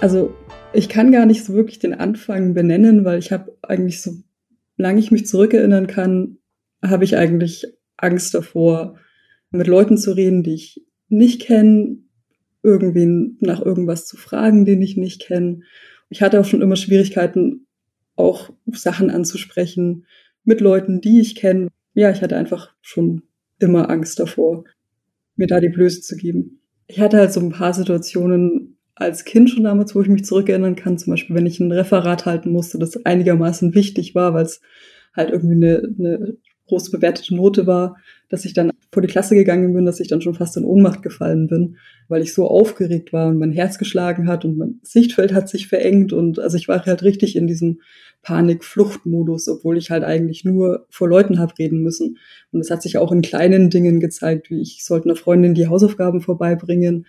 Also ich kann gar nicht so wirklich den Anfang benennen, weil ich habe eigentlich so, lange ich mich zurückerinnern kann, habe ich eigentlich Angst davor, mit Leuten zu reden, die ich nicht kenne, irgendwen nach irgendwas zu fragen, den ich nicht kenne. Ich hatte auch schon immer Schwierigkeiten, auch Sachen anzusprechen mit Leuten, die ich kenne. Ja, ich hatte einfach schon immer Angst davor, mir da die Blöße zu geben. Ich hatte halt so ein paar Situationen, als Kind schon damals, wo ich mich zurückerinnern kann, zum Beispiel, wenn ich ein Referat halten musste, das einigermaßen wichtig war, weil es halt irgendwie eine, eine groß bewertete Note war, dass ich dann vor die Klasse gegangen bin, dass ich dann schon fast in Ohnmacht gefallen bin, weil ich so aufgeregt war und mein Herz geschlagen hat und mein Sichtfeld hat sich verengt und also ich war halt richtig in diesem Panik-Flucht-Modus, obwohl ich halt eigentlich nur vor Leuten habe reden müssen. Und es hat sich auch in kleinen Dingen gezeigt, wie ich sollte einer Freundin die Hausaufgaben vorbeibringen,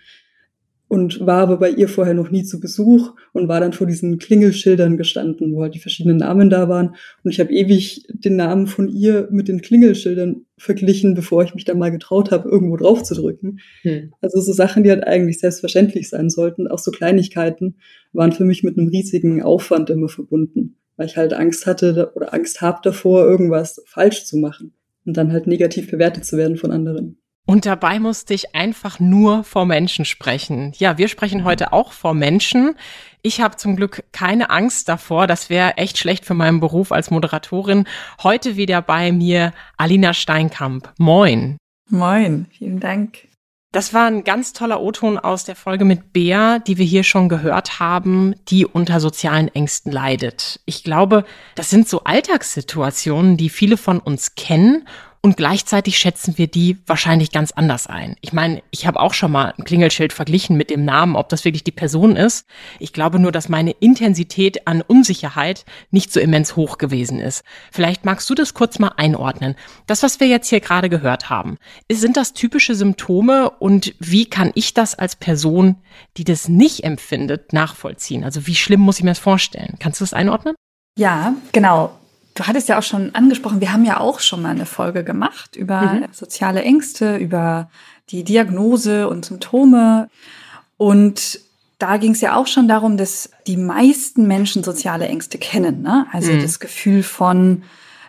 und war aber bei ihr vorher noch nie zu Besuch und war dann vor diesen Klingelschildern gestanden, wo halt die verschiedenen Namen da waren. Und ich habe ewig den Namen von ihr mit den Klingelschildern verglichen, bevor ich mich dann mal getraut habe, irgendwo drauf zu drücken. Hm. Also so Sachen, die halt eigentlich selbstverständlich sein sollten, auch so Kleinigkeiten, waren für mich mit einem riesigen Aufwand immer verbunden, weil ich halt Angst hatte oder Angst habe davor, irgendwas falsch zu machen und dann halt negativ bewertet zu werden von anderen. Und dabei musste ich einfach nur vor Menschen sprechen. Ja, wir sprechen heute auch vor Menschen. Ich habe zum Glück keine Angst davor. Das wäre echt schlecht für meinen Beruf als Moderatorin. Heute wieder bei mir Alina Steinkamp. Moin. Moin, vielen Dank. Das war ein ganz toller O-Ton aus der Folge mit Bea, die wir hier schon gehört haben, die unter sozialen Ängsten leidet. Ich glaube, das sind so Alltagssituationen, die viele von uns kennen und gleichzeitig schätzen wir die wahrscheinlich ganz anders ein. Ich meine, ich habe auch schon mal ein Klingelschild verglichen mit dem Namen, ob das wirklich die Person ist. Ich glaube nur, dass meine Intensität an Unsicherheit nicht so immens hoch gewesen ist. Vielleicht magst du das kurz mal einordnen. Das, was wir jetzt hier gerade gehört haben, sind das typische Symptome und wie kann ich das als Person, die das nicht empfindet, nachvollziehen? Also wie schlimm muss ich mir das vorstellen? Kannst du das einordnen? Ja, genau. Du hattest ja auch schon angesprochen, wir haben ja auch schon mal eine Folge gemacht über mhm. soziale Ängste, über die Diagnose und Symptome. Und da ging es ja auch schon darum, dass die meisten Menschen soziale Ängste kennen. Ne? Also mhm. das Gefühl von,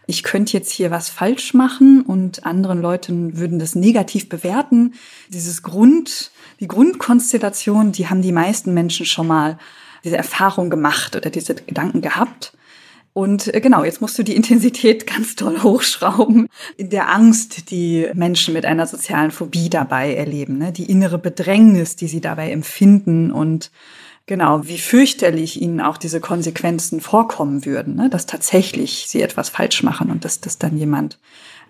ich könnte jetzt hier was falsch machen und anderen Leuten würden das negativ bewerten. Dieses Grund, die Grundkonstellation, die haben die meisten Menschen schon mal diese Erfahrung gemacht oder diese Gedanken gehabt. Und äh, genau, jetzt musst du die Intensität ganz toll hochschrauben. In der Angst, die Menschen mit einer sozialen Phobie dabei erleben, ne? die innere Bedrängnis, die sie dabei empfinden und genau, wie fürchterlich ihnen auch diese Konsequenzen vorkommen würden, ne? dass tatsächlich sie etwas falsch machen und dass das dann jemand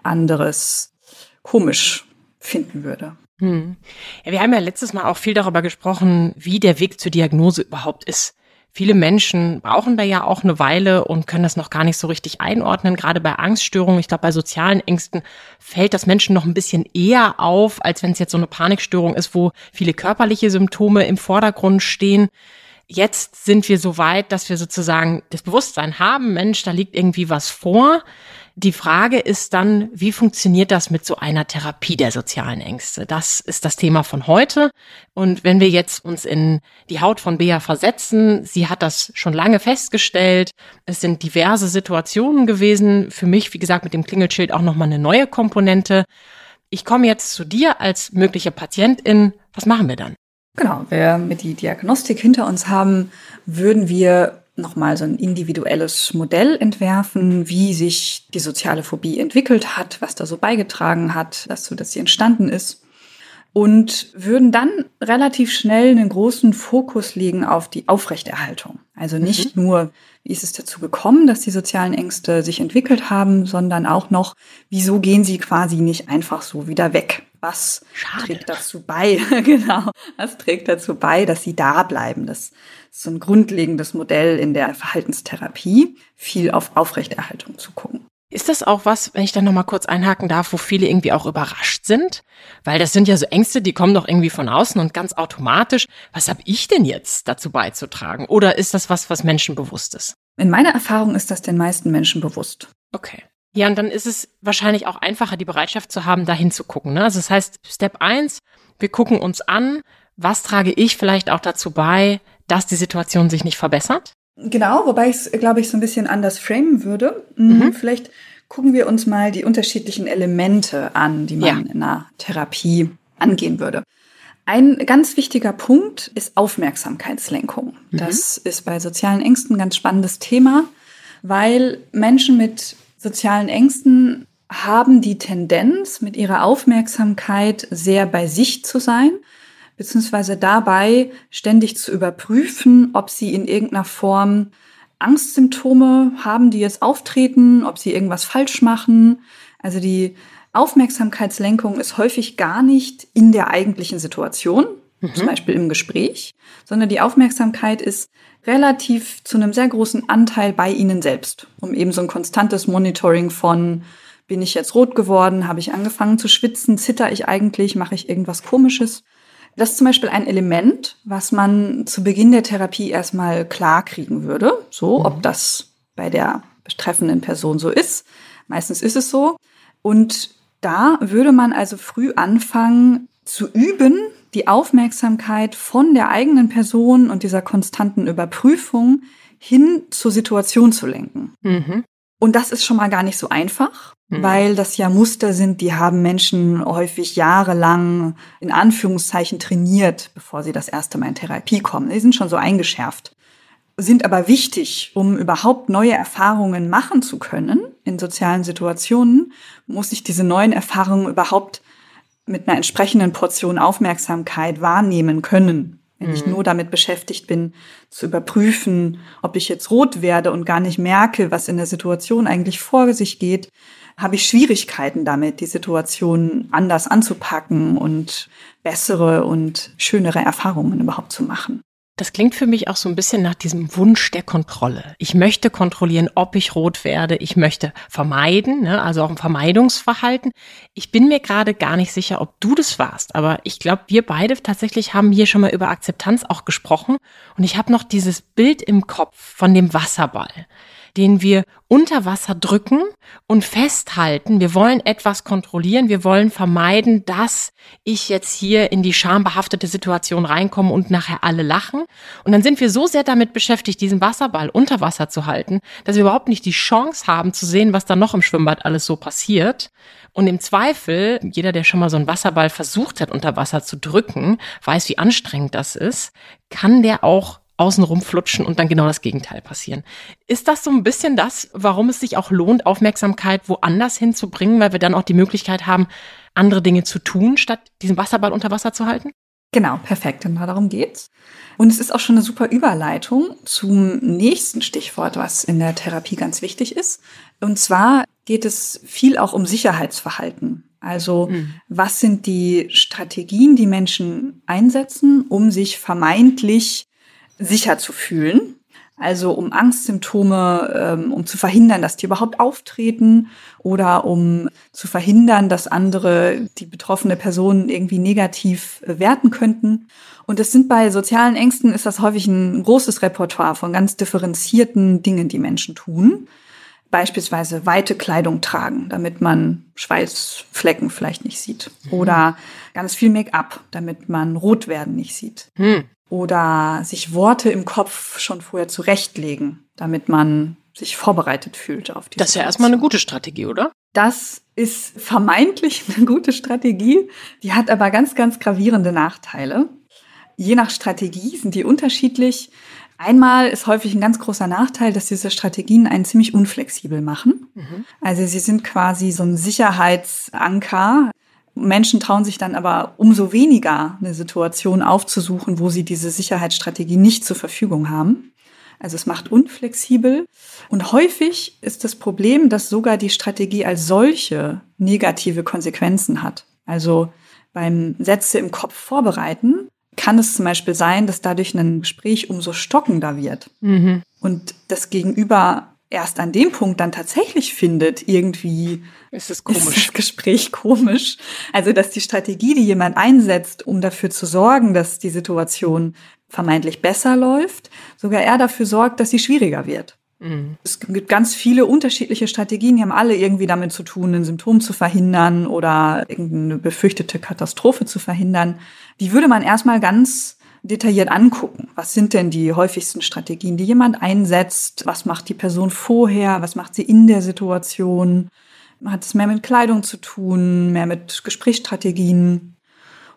anderes komisch finden würde. Hm. Ja, wir haben ja letztes Mal auch viel darüber gesprochen, wie der Weg zur Diagnose überhaupt ist. Viele Menschen brauchen da ja auch eine Weile und können das noch gar nicht so richtig einordnen. Gerade bei Angststörungen, ich glaube, bei sozialen Ängsten fällt das Menschen noch ein bisschen eher auf, als wenn es jetzt so eine Panikstörung ist, wo viele körperliche Symptome im Vordergrund stehen. Jetzt sind wir so weit, dass wir sozusagen das Bewusstsein haben, Mensch, da liegt irgendwie was vor. Die Frage ist dann, wie funktioniert das mit so einer Therapie der sozialen Ängste? Das ist das Thema von heute. Und wenn wir jetzt uns in die Haut von Bea versetzen, sie hat das schon lange festgestellt. Es sind diverse Situationen gewesen. Für mich, wie gesagt, mit dem Klingelschild auch nochmal eine neue Komponente. Ich komme jetzt zu dir als mögliche Patientin. Was machen wir dann? Genau, wenn wir die Diagnostik hinter uns haben, würden wir nochmal so ein individuelles Modell entwerfen, wie sich die soziale Phobie entwickelt hat, was da so beigetragen hat, dazu, dass sie entstanden ist. Und würden dann relativ schnell einen großen Fokus legen auf die Aufrechterhaltung. Also nicht mhm. nur, wie ist es dazu gekommen, dass die sozialen Ängste sich entwickelt haben, sondern auch noch, wieso gehen sie quasi nicht einfach so wieder weg? Was Schade. trägt dazu bei? genau. Was trägt dazu bei, dass sie da bleiben? Das ist so ein grundlegendes Modell in der Verhaltenstherapie, viel auf Aufrechterhaltung zu gucken. Ist das auch was, wenn ich dann nochmal kurz einhaken darf, wo viele irgendwie auch überrascht sind? Weil das sind ja so Ängste, die kommen doch irgendwie von außen und ganz automatisch. Was habe ich denn jetzt dazu beizutragen? Oder ist das was, was Menschen bewusst ist? In meiner Erfahrung ist das den meisten Menschen bewusst. Okay. Ja, und dann ist es wahrscheinlich auch einfacher, die Bereitschaft zu haben, da hinzugucken. Ne? Also das heißt, Step eins: wir gucken uns an, was trage ich vielleicht auch dazu bei, dass die Situation sich nicht verbessert? Genau, wobei ich es, glaube ich, so ein bisschen anders framen würde. Mhm. mhm. Vielleicht gucken wir uns mal die unterschiedlichen Elemente an, die man ja. in einer Therapie angehen würde. Ein ganz wichtiger Punkt ist Aufmerksamkeitslenkung. Mhm. Das ist bei sozialen Ängsten ein ganz spannendes Thema, weil Menschen mit sozialen Ängsten haben die Tendenz, mit ihrer Aufmerksamkeit sehr bei sich zu sein beziehungsweise dabei ständig zu überprüfen, ob sie in irgendeiner Form Angstsymptome haben, die jetzt auftreten, ob sie irgendwas falsch machen. Also die Aufmerksamkeitslenkung ist häufig gar nicht in der eigentlichen Situation, mhm. zum Beispiel im Gespräch, sondern die Aufmerksamkeit ist relativ zu einem sehr großen Anteil bei Ihnen selbst, um eben so ein konstantes Monitoring von bin ich jetzt rot geworden, habe ich angefangen zu schwitzen, zitter ich eigentlich, mache ich irgendwas komisches. Das ist zum Beispiel ein Element, was man zu Beginn der Therapie erstmal klar kriegen würde. So, mhm. ob das bei der betreffenden Person so ist. Meistens ist es so. Und da würde man also früh anfangen zu üben, die Aufmerksamkeit von der eigenen Person und dieser konstanten Überprüfung hin zur Situation zu lenken. Mhm. Und das ist schon mal gar nicht so einfach, mhm. weil das ja Muster sind, die haben Menschen häufig jahrelang in Anführungszeichen trainiert, bevor sie das erste Mal in Therapie kommen. Die sind schon so eingeschärft, sind aber wichtig, um überhaupt neue Erfahrungen machen zu können in sozialen Situationen, muss ich diese neuen Erfahrungen überhaupt mit einer entsprechenden Portion Aufmerksamkeit wahrnehmen können. Wenn mhm. ich nur damit beschäftigt bin, zu überprüfen, ob ich jetzt rot werde und gar nicht merke, was in der Situation eigentlich vor sich geht, habe ich Schwierigkeiten damit, die Situation anders anzupacken und bessere und schönere Erfahrungen überhaupt zu machen. Das klingt für mich auch so ein bisschen nach diesem Wunsch der Kontrolle. Ich möchte kontrollieren, ob ich rot werde. Ich möchte vermeiden, ne? also auch ein Vermeidungsverhalten. Ich bin mir gerade gar nicht sicher, ob du das warst, aber ich glaube, wir beide tatsächlich haben hier schon mal über Akzeptanz auch gesprochen. Und ich habe noch dieses Bild im Kopf von dem Wasserball den wir unter Wasser drücken und festhalten. Wir wollen etwas kontrollieren. Wir wollen vermeiden, dass ich jetzt hier in die schambehaftete Situation reinkomme und nachher alle lachen. Und dann sind wir so sehr damit beschäftigt, diesen Wasserball unter Wasser zu halten, dass wir überhaupt nicht die Chance haben zu sehen, was da noch im Schwimmbad alles so passiert. Und im Zweifel, jeder, der schon mal so einen Wasserball versucht hat, unter Wasser zu drücken, weiß, wie anstrengend das ist, kann der auch außenrum flutschen und dann genau das Gegenteil passieren. Ist das so ein bisschen das, warum es sich auch lohnt, Aufmerksamkeit woanders hinzubringen, weil wir dann auch die Möglichkeit haben, andere Dinge zu tun, statt diesen Wasserball unter Wasser zu halten? Genau, perfekt. Genau darum geht's. Und es ist auch schon eine super Überleitung zum nächsten Stichwort, was in der Therapie ganz wichtig ist. Und zwar geht es viel auch um Sicherheitsverhalten. Also mhm. was sind die Strategien, die Menschen einsetzen, um sich vermeintlich sicher zu fühlen. Also um Angstsymptome, ähm, um zu verhindern, dass die überhaupt auftreten oder um zu verhindern, dass andere die betroffene Person irgendwie negativ werten könnten. Und es sind bei sozialen Ängsten ist das häufig ein großes Repertoire von ganz differenzierten Dingen, die Menschen tun. Beispielsweise weite Kleidung tragen, damit man Schweißflecken vielleicht nicht sieht. Mhm. Oder ganz viel Make-up, damit man rot werden nicht sieht. Hm oder sich Worte im Kopf schon vorher zurechtlegen, damit man sich vorbereitet fühlt auf die Das ist ja erstmal eine gute Strategie, oder? Das ist vermeintlich eine gute Strategie, die hat aber ganz, ganz gravierende Nachteile. Je nach Strategie sind die unterschiedlich. Einmal ist häufig ein ganz großer Nachteil, dass diese Strategien einen ziemlich unflexibel machen. Mhm. Also sie sind quasi so ein Sicherheitsanker, Menschen trauen sich dann aber umso weniger eine Situation aufzusuchen, wo sie diese Sicherheitsstrategie nicht zur Verfügung haben. Also es macht unflexibel. Und häufig ist das Problem, dass sogar die Strategie als solche negative Konsequenzen hat. Also beim Sätze im Kopf vorbereiten kann es zum Beispiel sein, dass dadurch ein Gespräch umso stockender wird. Mhm. Und das Gegenüber erst an dem Punkt dann tatsächlich findet, irgendwie ist es komisch. Ist das Gespräch komisch. Also, dass die Strategie, die jemand einsetzt, um dafür zu sorgen, dass die Situation vermeintlich besser läuft, sogar er dafür sorgt, dass sie schwieriger wird. Mhm. Es gibt ganz viele unterschiedliche Strategien, die haben alle irgendwie damit zu tun, ein Symptom zu verhindern oder irgendeine befürchtete Katastrophe zu verhindern. Die würde man erstmal ganz detailliert angucken. Was sind denn die häufigsten Strategien, die jemand einsetzt? Was macht die Person vorher? Was macht sie in der Situation? Hat es mehr mit Kleidung zu tun, mehr mit Gesprächsstrategien?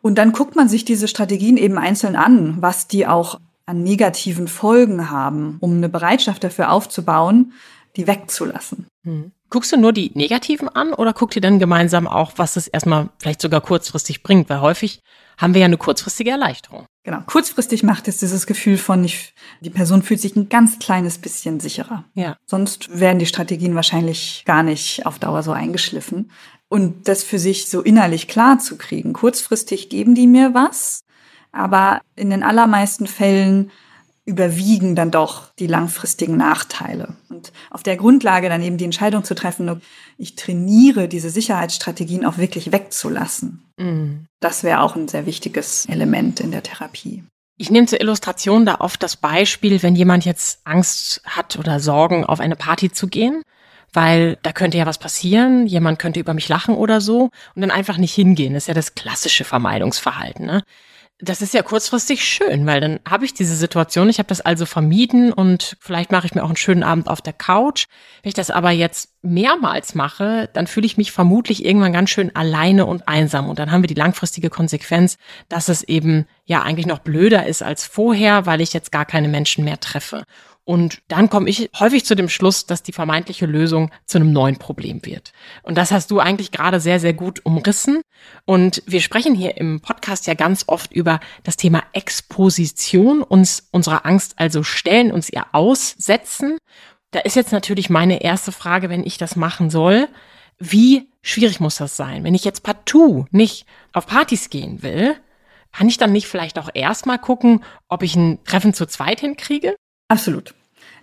Und dann guckt man sich diese Strategien eben einzeln an, was die auch an negativen Folgen haben, um eine Bereitschaft dafür aufzubauen, die wegzulassen. Hm. Guckst du nur die negativen an oder guckt ihr dann gemeinsam auch, was es erstmal vielleicht sogar kurzfristig bringt? Weil häufig haben wir ja eine kurzfristige Erleichterung. Genau. Kurzfristig macht es dieses Gefühl von, ich, die Person fühlt sich ein ganz kleines bisschen sicherer. Ja. Sonst werden die Strategien wahrscheinlich gar nicht auf Dauer so eingeschliffen. Und das für sich so innerlich klar zu kriegen. Kurzfristig geben die mir was, aber in den allermeisten Fällen überwiegen dann doch die langfristigen Nachteile. Und auf der Grundlage dann eben die Entscheidung zu treffen, ich trainiere diese Sicherheitsstrategien auch wirklich wegzulassen. Mhm. Das wäre auch ein sehr wichtiges Element in der Therapie. Ich nehme zur Illustration da oft das Beispiel, wenn jemand jetzt Angst hat oder Sorgen, auf eine Party zu gehen, weil da könnte ja was passieren, jemand könnte über mich lachen oder so und dann einfach nicht hingehen. Das ist ja das klassische Vermeidungsverhalten. Ne? Das ist ja kurzfristig schön, weil dann habe ich diese Situation, ich habe das also vermieden und vielleicht mache ich mir auch einen schönen Abend auf der Couch. Wenn ich das aber jetzt mehrmals mache, dann fühle ich mich vermutlich irgendwann ganz schön alleine und einsam. Und dann haben wir die langfristige Konsequenz, dass es eben ja eigentlich noch blöder ist als vorher, weil ich jetzt gar keine Menschen mehr treffe. Und dann komme ich häufig zu dem Schluss, dass die vermeintliche Lösung zu einem neuen Problem wird. Und das hast du eigentlich gerade sehr, sehr gut umrissen. Und wir sprechen hier im Podcast ja ganz oft über das Thema Exposition, uns unserer Angst also stellen, uns ihr aussetzen. Da ist jetzt natürlich meine erste Frage, wenn ich das machen soll. Wie schwierig muss das sein? Wenn ich jetzt partout nicht auf Partys gehen will, kann ich dann nicht vielleicht auch erstmal gucken, ob ich ein Treffen zu zweit hinkriege? Absolut.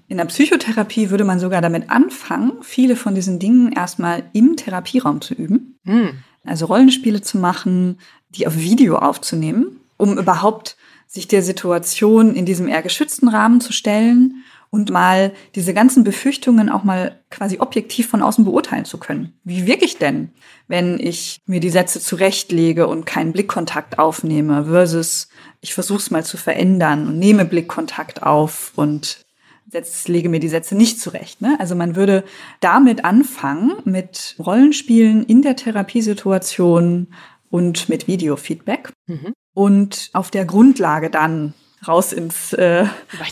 In der Psychotherapie würde man sogar damit anfangen, viele von diesen Dingen erstmal im Therapieraum zu üben. Hm. Also Rollenspiele zu machen, die auf Video aufzunehmen, um überhaupt sich der Situation in diesem eher geschützten Rahmen zu stellen und mal diese ganzen Befürchtungen auch mal quasi objektiv von außen beurteilen zu können. Wie wirke ich denn, wenn ich mir die Sätze zurechtlege und keinen Blickkontakt aufnehme, versus ich versuche es mal zu verändern und nehme Blickkontakt auf und setz, lege mir die Sätze nicht zurecht. Ne? Also man würde damit anfangen, mit Rollenspielen in der Therapiesituation und mit Videofeedback. Mhm. Und auf der Grundlage dann raus ins, äh,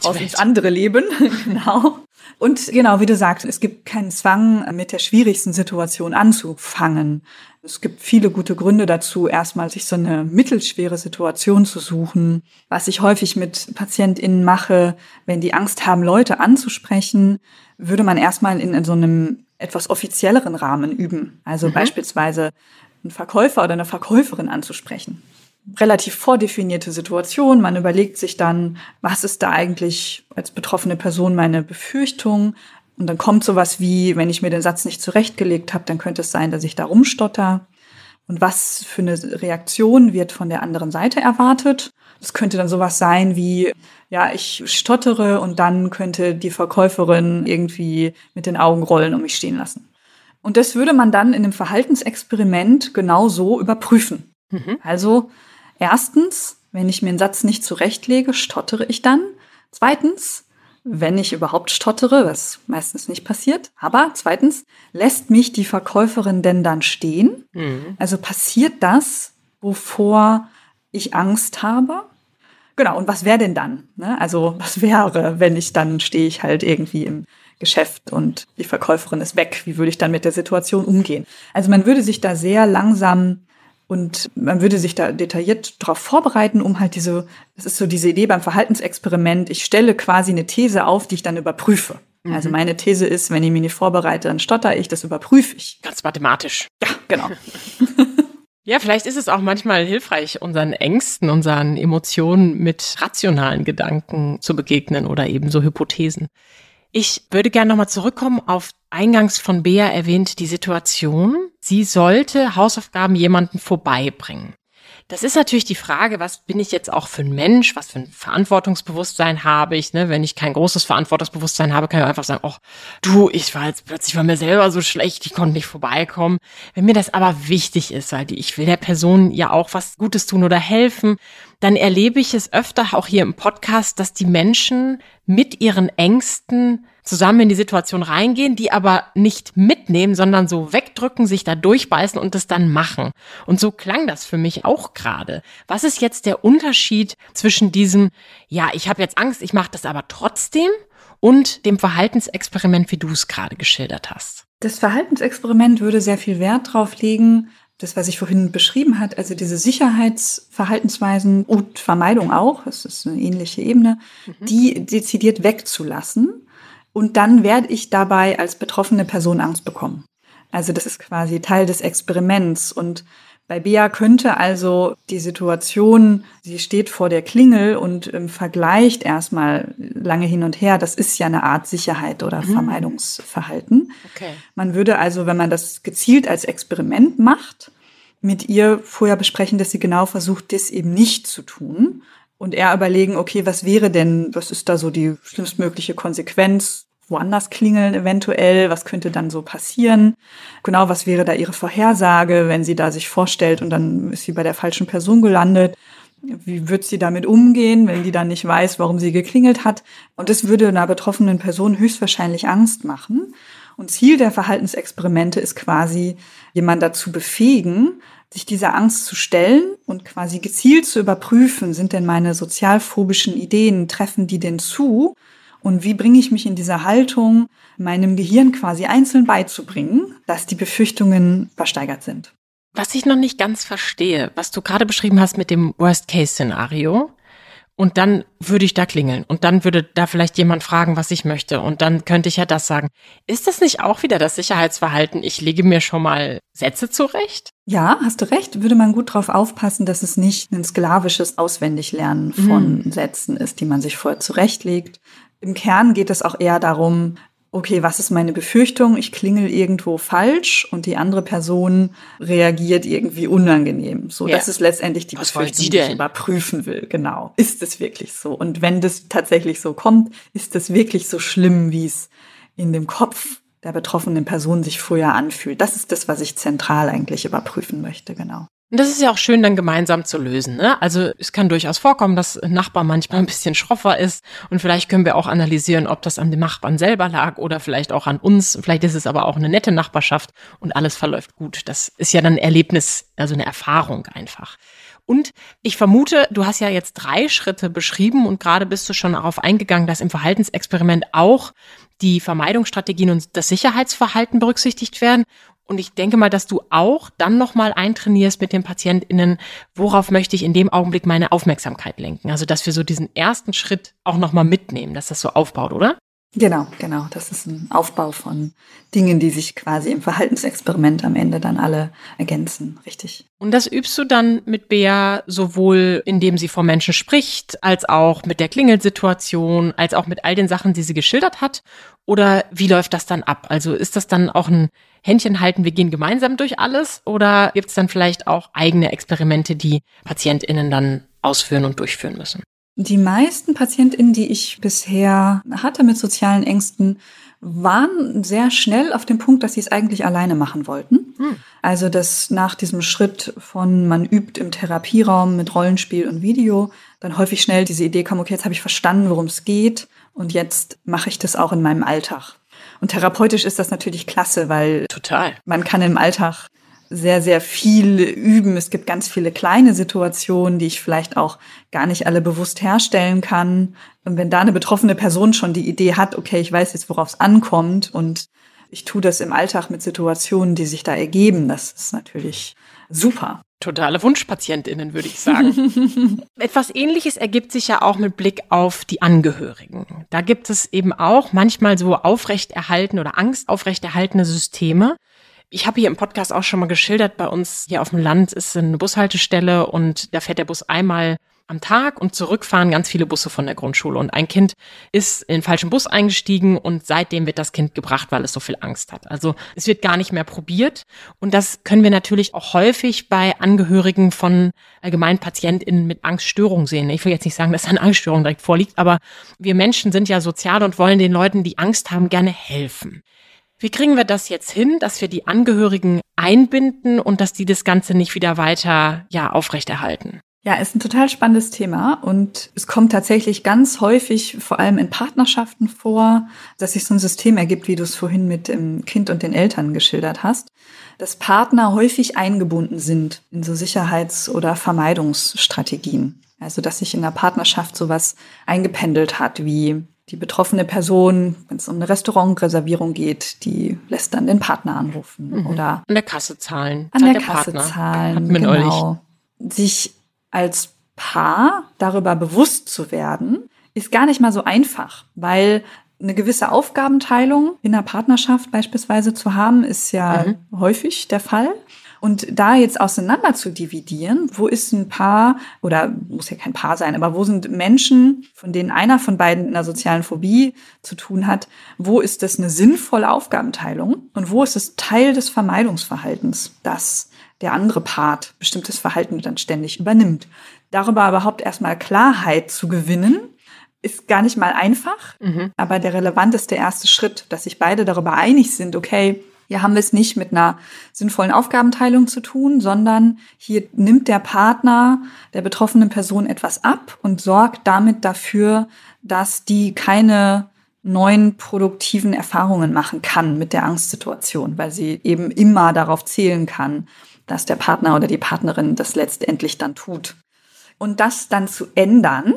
raus ins andere Leben. genau. Und genau, wie du sagst, es gibt keinen Zwang, mit der schwierigsten Situation anzufangen. Es gibt viele gute Gründe dazu, erstmal sich so eine mittelschwere Situation zu suchen. Was ich häufig mit PatientInnen mache, wenn die Angst haben, Leute anzusprechen, würde man erstmal in, in so einem etwas offizielleren Rahmen üben. Also mhm. beispielsweise einen Verkäufer oder eine Verkäuferin anzusprechen relativ vordefinierte Situation. Man überlegt sich dann, was ist da eigentlich als betroffene Person meine Befürchtung? Und dann kommt sowas wie, wenn ich mir den Satz nicht zurechtgelegt habe, dann könnte es sein, dass ich da rumstotter. Und was für eine Reaktion wird von der anderen Seite erwartet? Das könnte dann sowas sein wie, ja, ich stottere und dann könnte die Verkäuferin irgendwie mit den Augen rollen und mich stehen lassen. Und das würde man dann in einem Verhaltensexperiment genau so überprüfen. Mhm. Also Erstens, wenn ich mir einen Satz nicht zurechtlege, stottere ich dann. Zweitens, wenn ich überhaupt stottere, was meistens nicht passiert. Aber zweitens, lässt mich die Verkäuferin denn dann stehen? Mhm. Also passiert das, wovor ich Angst habe? Genau, und was wäre denn dann? Ne? Also was wäre, wenn ich dann stehe ich halt irgendwie im Geschäft und die Verkäuferin ist weg? Wie würde ich dann mit der Situation umgehen? Also man würde sich da sehr langsam Und man würde sich da detailliert darauf vorbereiten, um halt diese, das ist so diese Idee beim Verhaltensexperiment, ich stelle quasi eine These auf, die ich dann überprüfe. Mhm. Also meine These ist, wenn ich mich nicht vorbereite, dann stotter ich, das überprüfe ich. Ganz mathematisch. Ja, genau. Ja, vielleicht ist es auch manchmal hilfreich, unseren Ängsten, unseren Emotionen mit rationalen Gedanken zu begegnen oder eben so Hypothesen. Ich würde gerne nochmal zurückkommen auf eingangs von Bea erwähnt die Situation. Sie sollte Hausaufgaben jemanden vorbeibringen. Das ist natürlich die Frage, was bin ich jetzt auch für ein Mensch, was für ein Verantwortungsbewusstsein habe ich. Ne? Wenn ich kein großes Verantwortungsbewusstsein habe, kann ich einfach sagen, oh, du, ich war jetzt plötzlich bei mir selber so schlecht, ich konnte nicht vorbeikommen. Wenn mir das aber wichtig ist, weil ich will der Person ja auch was Gutes tun oder helfen, dann erlebe ich es öfter auch hier im Podcast, dass die Menschen mit ihren Ängsten zusammen in die Situation reingehen, die aber nicht mitnehmen, sondern so wegdrücken, sich da durchbeißen und das dann machen. Und so klang das für mich auch gerade. Was ist jetzt der Unterschied zwischen diesem, ja, ich habe jetzt Angst, ich mache das aber trotzdem und dem Verhaltensexperiment, wie du es gerade geschildert hast? Das Verhaltensexperiment würde sehr viel Wert drauf legen, das, was ich vorhin beschrieben hat, also diese Sicherheitsverhaltensweisen und Vermeidung auch, das ist eine ähnliche Ebene, mhm. die dezidiert wegzulassen und dann werde ich dabei als betroffene Person Angst bekommen. Also das ist quasi Teil des Experiments. Und bei Bea könnte also die Situation, sie steht vor der Klingel und ähm, vergleicht erstmal lange hin und her. Das ist ja eine Art Sicherheit oder mhm. Vermeidungsverhalten. Okay. Man würde also, wenn man das gezielt als Experiment macht, mit ihr vorher besprechen, dass sie genau versucht, das eben nicht zu tun und eher überlegen, okay, was wäre denn, was ist da so die schlimmstmögliche Konsequenz? Woanders klingeln eventuell, was könnte dann so passieren? Genau, was wäre da ihre Vorhersage, wenn sie da sich vorstellt und dann ist sie bei der falschen Person gelandet? Wie wird sie damit umgehen, wenn die dann nicht weiß, warum sie geklingelt hat? Und das würde einer betroffenen Person höchstwahrscheinlich Angst machen. Und Ziel der Verhaltensexperimente ist quasi, jemand dazu befähigen, sich dieser Angst zu stellen und quasi gezielt zu überprüfen, sind denn meine sozialphobischen Ideen, treffen die denn zu? Und wie bringe ich mich in dieser Haltung, meinem Gehirn quasi einzeln beizubringen, dass die Befürchtungen versteigert sind? Was ich noch nicht ganz verstehe, was du gerade beschrieben hast mit dem Worst-Case-Szenario, und dann würde ich da klingeln und dann würde da vielleicht jemand fragen, was ich möchte und dann könnte ich ja das sagen. Ist das nicht auch wieder das Sicherheitsverhalten? Ich lege mir schon mal Sätze zurecht? Ja, hast du recht. Würde man gut darauf aufpassen, dass es nicht ein sklavisches Auswendiglernen von mhm. Sätzen ist, die man sich vorher zurechtlegt. Im Kern geht es auch eher darum, okay, was ist meine Befürchtung? Ich klingel irgendwo falsch und die andere Person reagiert irgendwie unangenehm. So, ja. das ist letztendlich die was Befürchtung, die ich überprüfen will. Genau. Ist es wirklich so? Und wenn das tatsächlich so kommt, ist es wirklich so schlimm, wie es in dem Kopf der betroffenen Person sich früher anfühlt? Das ist das, was ich zentral eigentlich überprüfen möchte, genau. Und das ist ja auch schön, dann gemeinsam zu lösen. Ne? Also es kann durchaus vorkommen, dass ein Nachbar manchmal ein bisschen schroffer ist. Und vielleicht können wir auch analysieren, ob das an dem Nachbarn selber lag oder vielleicht auch an uns. Vielleicht ist es aber auch eine nette Nachbarschaft und alles verläuft gut. Das ist ja dann ein Erlebnis, also eine Erfahrung einfach. Und ich vermute, du hast ja jetzt drei Schritte beschrieben und gerade bist du schon darauf eingegangen, dass im Verhaltensexperiment auch die Vermeidungsstrategien und das Sicherheitsverhalten berücksichtigt werden. Und ich denke mal, dass du auch dann nochmal eintrainierst mit den PatientInnen, worauf möchte ich in dem Augenblick meine Aufmerksamkeit lenken. Also, dass wir so diesen ersten Schritt auch nochmal mitnehmen, dass das so aufbaut, oder? Genau, genau. Das ist ein Aufbau von Dingen, die sich quasi im Verhaltensexperiment am Ende dann alle ergänzen. Richtig. Und das übst du dann mit Bea sowohl indem sie vor Menschen spricht, als auch mit der Klingelsituation, als auch mit all den Sachen, die sie geschildert hat? Oder wie läuft das dann ab? Also ist das dann auch ein Händchen halten, wir gehen gemeinsam durch alles? Oder gibt es dann vielleicht auch eigene Experimente, die PatientInnen dann ausführen und durchführen müssen? Die meisten PatientInnen, die ich bisher hatte mit sozialen Ängsten, waren sehr schnell auf dem Punkt, dass sie es eigentlich alleine machen wollten. Hm. Also, dass nach diesem Schritt von man übt im Therapieraum mit Rollenspiel und Video, dann häufig schnell diese Idee kam, okay, jetzt habe ich verstanden, worum es geht und jetzt mache ich das auch in meinem Alltag. Und therapeutisch ist das natürlich klasse, weil total. Man kann im Alltag sehr, sehr viel üben. Es gibt ganz viele kleine Situationen, die ich vielleicht auch gar nicht alle bewusst herstellen kann. Und wenn da eine betroffene Person schon die Idee hat, okay, ich weiß jetzt, worauf es ankommt und ich tue das im Alltag mit Situationen, die sich da ergeben, das ist natürlich super. totale Wunschpatientinnen, würde ich sagen. Etwas Ähnliches ergibt sich ja auch mit Blick auf die Angehörigen. Da gibt es eben auch manchmal so aufrechterhalten oder Angst aufrechterhaltene Systeme. Ich habe hier im Podcast auch schon mal geschildert, bei uns hier auf dem Land ist eine Bushaltestelle und da fährt der Bus einmal am Tag und zurückfahren ganz viele Busse von der Grundschule. Und ein Kind ist in den falschen Bus eingestiegen und seitdem wird das Kind gebracht, weil es so viel Angst hat. Also es wird gar nicht mehr probiert. Und das können wir natürlich auch häufig bei Angehörigen von allgemeinen PatientInnen mit Angststörungen sehen. Ich will jetzt nicht sagen, dass eine Angststörung direkt vorliegt, aber wir Menschen sind ja sozial und wollen den Leuten, die Angst haben, gerne helfen. Wie kriegen wir das jetzt hin, dass wir die Angehörigen einbinden und dass die das Ganze nicht wieder weiter ja aufrechterhalten? Ja, ist ein total spannendes Thema und es kommt tatsächlich ganz häufig, vor allem in Partnerschaften vor, dass sich so ein System ergibt, wie du es vorhin mit dem Kind und den Eltern geschildert hast, dass Partner häufig eingebunden sind in so Sicherheits- oder Vermeidungsstrategien. Also, dass sich in der Partnerschaft sowas eingependelt hat, wie die betroffene Person, wenn es um eine Restaurantreservierung geht, die lässt dann den Partner anrufen mhm. oder an der Kasse zahlen. An der, der Kasse Partner. zahlen. Hat genau. Sich als Paar darüber bewusst zu werden, ist gar nicht mal so einfach, weil eine gewisse Aufgabenteilung in der Partnerschaft beispielsweise zu haben, ist ja mhm. häufig der Fall. Und da jetzt auseinander zu dividieren, wo ist ein Paar, oder muss ja kein Paar sein, aber wo sind Menschen, von denen einer von beiden in einer sozialen Phobie zu tun hat, wo ist das eine sinnvolle Aufgabenteilung und wo ist es Teil des Vermeidungsverhaltens, das der andere Part bestimmtes Verhalten dann ständig übernimmt. Darüber überhaupt erstmal Klarheit zu gewinnen, ist gar nicht mal einfach, mhm. aber der relevanteste erste Schritt, dass sich beide darüber einig sind, okay, hier haben wir es nicht mit einer sinnvollen Aufgabenteilung zu tun, sondern hier nimmt der Partner der betroffenen Person etwas ab und sorgt damit dafür, dass die keine neuen produktiven Erfahrungen machen kann mit der Angstsituation, weil sie eben immer darauf zählen kann, dass der Partner oder die Partnerin das letztendlich dann tut. Und das dann zu ändern,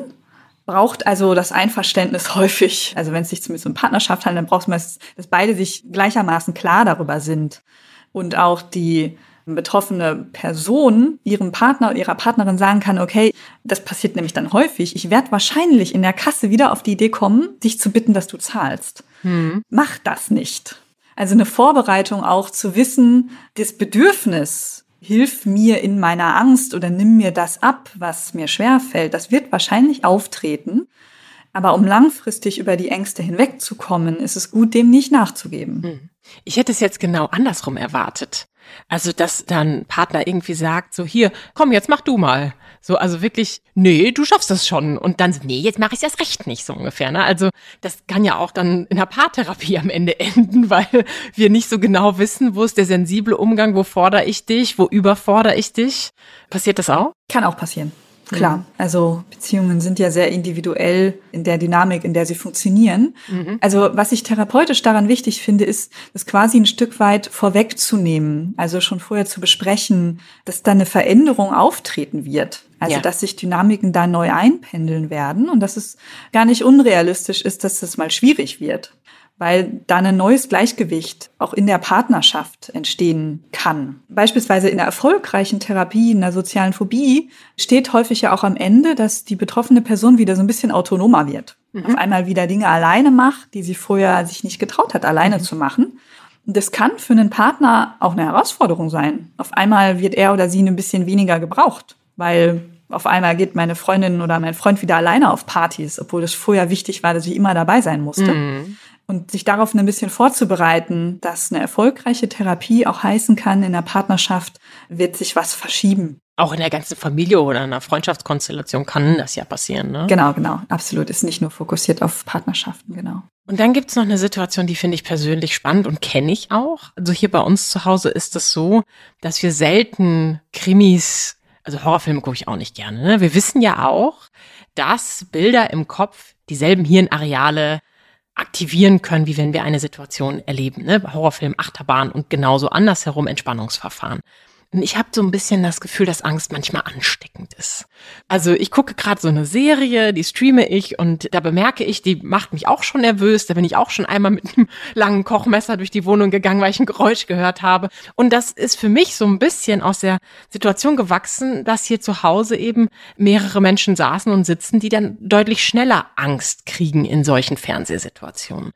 braucht also das Einverständnis häufig, also wenn es sich zumindest um Partnerschaft handelt, dann braucht man, dass beide sich gleichermaßen klar darüber sind und auch die betroffene Person ihrem Partner oder ihrer Partnerin sagen kann, okay, das passiert nämlich dann häufig. Ich werde wahrscheinlich in der Kasse wieder auf die Idee kommen, dich zu bitten, dass du zahlst. Hm. Mach das nicht. Also eine Vorbereitung auch zu wissen, das Bedürfnis hilf mir in meiner Angst oder nimm mir das ab, was mir schwer fällt. Das wird wahrscheinlich auftreten. Aber um langfristig über die Ängste hinwegzukommen, ist es gut, dem nicht nachzugeben. Hm. Ich hätte es jetzt genau andersrum erwartet. Also, dass dann Partner irgendwie sagt, so hier, komm, jetzt mach du mal. So, also wirklich, nee, du schaffst das schon. Und dann, nee, jetzt mache ich erst recht nicht, so ungefähr. Ne? Also das kann ja auch dann in der Paartherapie am Ende enden, weil wir nicht so genau wissen, wo ist der sensible Umgang, wo fordere ich dich, wo überfordere ich dich. Passiert das auch? Kann auch passieren. Klar, mhm. also Beziehungen sind ja sehr individuell in der Dynamik, in der sie funktionieren. Mhm. Also was ich therapeutisch daran wichtig finde, ist, das quasi ein Stück weit vorwegzunehmen, also schon vorher zu besprechen, dass da eine Veränderung auftreten wird. Also, ja. dass sich Dynamiken da neu einpendeln werden und dass es gar nicht unrealistisch ist, dass das mal schwierig wird weil da ein neues Gleichgewicht auch in der Partnerschaft entstehen kann. Beispielsweise in der erfolgreichen Therapie, in der sozialen Phobie, steht häufig ja auch am Ende, dass die betroffene Person wieder so ein bisschen autonomer wird. Mhm. Auf einmal wieder Dinge alleine macht, die sie vorher sich nicht getraut hat, alleine mhm. zu machen. Und das kann für einen Partner auch eine Herausforderung sein. Auf einmal wird er oder sie ein bisschen weniger gebraucht, weil auf einmal geht meine Freundin oder mein Freund wieder alleine auf Partys, obwohl es vorher wichtig war, dass ich immer dabei sein musste. Mhm und sich darauf ein bisschen vorzubereiten, dass eine erfolgreiche Therapie auch heißen kann, in der Partnerschaft wird sich was verschieben. Auch in der ganzen Familie oder in einer Freundschaftskonstellation kann das ja passieren, ne? Genau, genau, absolut. Ist nicht nur fokussiert auf Partnerschaften, genau. Und dann gibt's noch eine Situation, die finde ich persönlich spannend und kenne ich auch. Also hier bei uns zu Hause ist es so, dass wir selten Krimis, also Horrorfilme gucke ich auch nicht gerne. Ne? Wir wissen ja auch, dass Bilder im Kopf dieselben Hirnareale aktivieren können, wie wenn wir eine Situation erleben. Ne? Horrorfilm, Achterbahn und genauso andersherum Entspannungsverfahren. Ich habe so ein bisschen das Gefühl, dass Angst manchmal ansteckend ist. Also ich gucke gerade so eine Serie, die streame ich und da bemerke ich, die macht mich auch schon nervös. Da bin ich auch schon einmal mit einem langen Kochmesser durch die Wohnung gegangen, weil ich ein Geräusch gehört habe. Und das ist für mich so ein bisschen aus der Situation gewachsen, dass hier zu Hause eben mehrere Menschen saßen und sitzen, die dann deutlich schneller Angst kriegen in solchen Fernsehsituationen.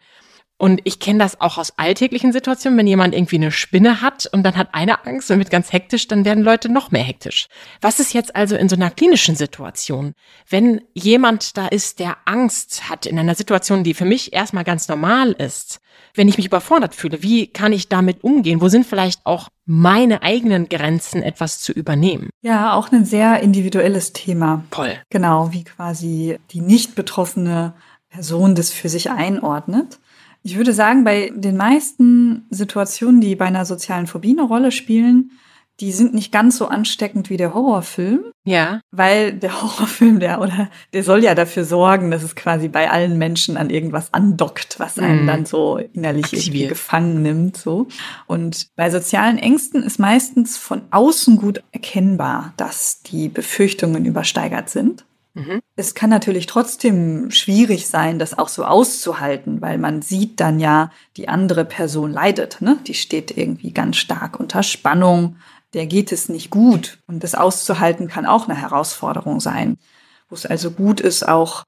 Und ich kenne das auch aus alltäglichen Situationen, wenn jemand irgendwie eine Spinne hat und dann hat einer Angst und wird ganz hektisch, dann werden Leute noch mehr hektisch. Was ist jetzt also in so einer klinischen Situation? Wenn jemand da ist, der Angst hat in einer Situation, die für mich erstmal ganz normal ist, wenn ich mich überfordert fühle, wie kann ich damit umgehen? Wo sind vielleicht auch meine eigenen Grenzen etwas zu übernehmen? Ja, auch ein sehr individuelles Thema. Voll. Genau, wie quasi die nicht betroffene Person das für sich einordnet. Ich würde sagen, bei den meisten Situationen, die bei einer sozialen Phobie eine Rolle spielen, die sind nicht ganz so ansteckend wie der Horrorfilm. Ja. Weil der Horrorfilm, der, oder, der soll ja dafür sorgen, dass es quasi bei allen Menschen an irgendwas andockt, was einen mm. dann so innerlich irgendwie gefangen nimmt, so. Und bei sozialen Ängsten ist meistens von außen gut erkennbar, dass die Befürchtungen übersteigert sind. Mhm. Es kann natürlich trotzdem schwierig sein, das auch so auszuhalten, weil man sieht dann ja, die andere Person leidet. Ne? Die steht irgendwie ganz stark unter Spannung, der geht es nicht gut. Und das auszuhalten kann auch eine Herausforderung sein, wo es also gut ist, auch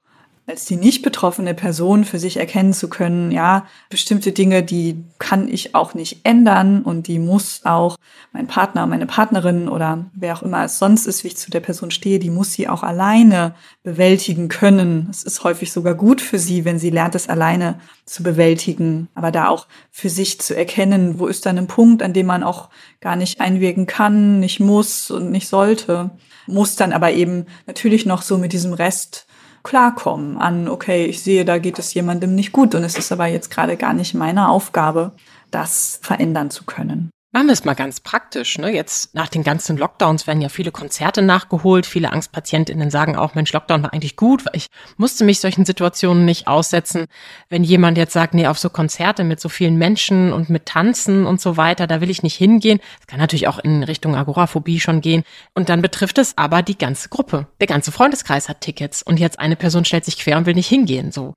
als die nicht betroffene Person für sich erkennen zu können, ja, bestimmte Dinge, die kann ich auch nicht ändern und die muss auch mein Partner, meine Partnerin oder wer auch immer es sonst ist, wie ich zu der Person stehe, die muss sie auch alleine bewältigen können. Es ist häufig sogar gut für sie, wenn sie lernt, es alleine zu bewältigen, aber da auch für sich zu erkennen, wo ist dann ein Punkt, an dem man auch gar nicht einwirken kann, nicht muss und nicht sollte, muss dann aber eben natürlich noch so mit diesem Rest klarkommen an, okay, ich sehe, da geht es jemandem nicht gut und es ist aber jetzt gerade gar nicht meine Aufgabe, das verändern zu können. Machen wir es mal ganz praktisch. Ne? Jetzt nach den ganzen Lockdowns werden ja viele Konzerte nachgeholt. Viele Angstpatientinnen sagen auch, Mensch, Lockdown war eigentlich gut, weil ich musste mich solchen Situationen nicht aussetzen. Wenn jemand jetzt sagt, nee, auf so Konzerte mit so vielen Menschen und mit Tanzen und so weiter, da will ich nicht hingehen. Das kann natürlich auch in Richtung Agoraphobie schon gehen. Und dann betrifft es aber die ganze Gruppe. Der ganze Freundeskreis hat Tickets und jetzt eine Person stellt sich quer und will nicht hingehen. So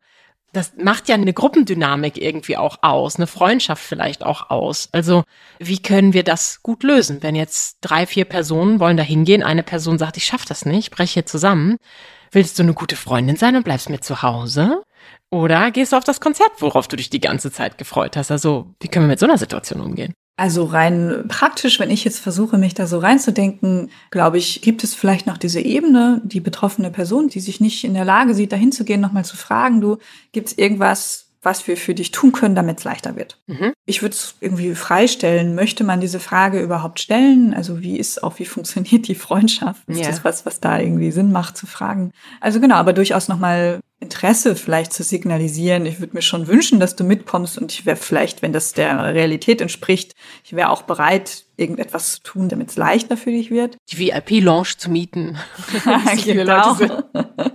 das macht ja eine Gruppendynamik irgendwie auch aus, eine Freundschaft vielleicht auch aus. Also wie können wir das gut lösen, wenn jetzt drei, vier Personen wollen da hingehen, eine Person sagt, ich schaff das nicht, breche hier zusammen. Willst du eine gute Freundin sein und bleibst mir zu Hause? Oder gehst du auf das Konzert, worauf du dich die ganze Zeit gefreut hast? Also wie können wir mit so einer Situation umgehen? Also rein praktisch, wenn ich jetzt versuche, mich da so reinzudenken, glaube ich, gibt es vielleicht noch diese Ebene, die betroffene Person, die sich nicht in der Lage sieht, dahin zu gehen, nochmal zu fragen, du, gibt es irgendwas, was wir für dich tun können, damit es leichter wird? Mhm. Ich würde es irgendwie freistellen. Möchte man diese Frage überhaupt stellen? Also wie ist auch, wie funktioniert die Freundschaft? Ist ja. das was, was da irgendwie Sinn macht zu fragen? Also genau, aber durchaus nochmal Interesse vielleicht zu signalisieren. Ich würde mir schon wünschen, dass du mitkommst und ich wäre vielleicht, wenn das der Realität entspricht, ich wäre auch bereit, irgendetwas zu tun, damit es leichter für dich wird. Die VIP-Lounge zu mieten. genau.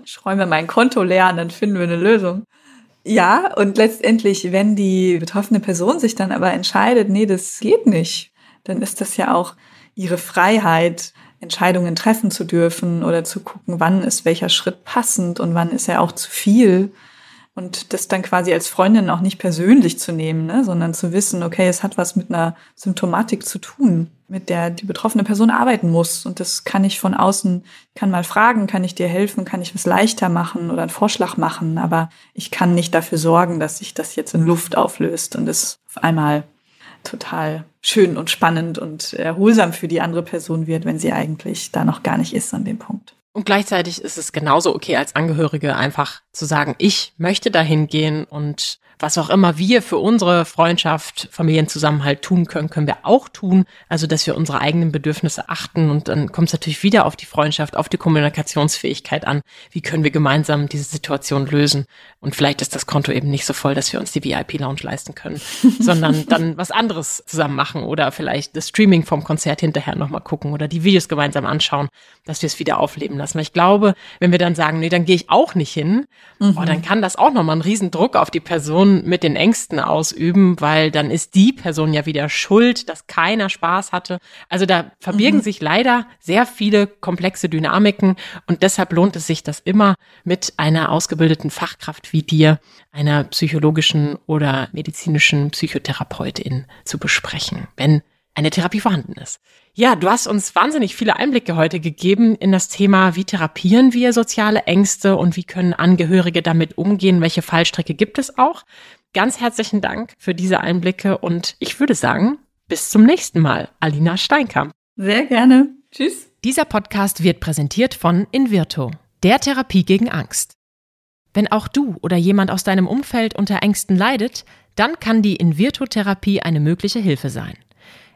Ich räume mein Konto leer und dann finden wir eine Lösung. Ja, und letztendlich, wenn die betroffene Person sich dann aber entscheidet, nee, das geht nicht, dann ist das ja auch ihre Freiheit, Entscheidungen treffen zu dürfen oder zu gucken, wann ist welcher Schritt passend und wann ist er auch zu viel. Und das dann quasi als Freundin auch nicht persönlich zu nehmen, ne, sondern zu wissen, okay, es hat was mit einer Symptomatik zu tun, mit der die betroffene Person arbeiten muss. Und das kann ich von außen, kann mal fragen, kann ich dir helfen, kann ich was leichter machen oder einen Vorschlag machen, aber ich kann nicht dafür sorgen, dass sich das jetzt in Luft auflöst und es auf einmal total schön und spannend und erholsam für die andere Person wird, wenn sie eigentlich da noch gar nicht ist an dem Punkt. Und gleichzeitig ist es genauso okay als Angehörige einfach zu sagen, ich möchte dahin gehen und was auch immer wir für unsere Freundschaft, Familienzusammenhalt tun können, können wir auch tun. Also, dass wir unsere eigenen Bedürfnisse achten. Und dann kommt es natürlich wieder auf die Freundschaft, auf die Kommunikationsfähigkeit an. Wie können wir gemeinsam diese Situation lösen? Und vielleicht ist das Konto eben nicht so voll, dass wir uns die VIP-Lounge leisten können, sondern dann was anderes zusammen machen oder vielleicht das Streaming vom Konzert hinterher nochmal gucken oder die Videos gemeinsam anschauen, dass wir es wieder aufleben lassen. Weil ich glaube, wenn wir dann sagen, nee, dann gehe ich auch nicht hin, mhm. oh, dann kann das auch nochmal einen riesen Druck auf die Person Person mit den Ängsten ausüben, weil dann ist die Person ja wieder schuld, dass keiner Spaß hatte. Also da verbirgen mhm. sich leider sehr viele komplexe Dynamiken und deshalb lohnt es sich, das immer mit einer ausgebildeten Fachkraft wie dir, einer psychologischen oder medizinischen Psychotherapeutin zu besprechen, wenn eine Therapie vorhanden ist. Ja, du hast uns wahnsinnig viele Einblicke heute gegeben in das Thema, wie therapieren wir soziale Ängste und wie können Angehörige damit umgehen, welche Fallstrecke gibt es auch. Ganz herzlichen Dank für diese Einblicke und ich würde sagen, bis zum nächsten Mal, Alina Steinkamp. Sehr gerne. Tschüss. Dieser Podcast wird präsentiert von Invirto, der Therapie gegen Angst. Wenn auch du oder jemand aus deinem Umfeld unter Ängsten leidet, dann kann die Invirto-Therapie eine mögliche Hilfe sein.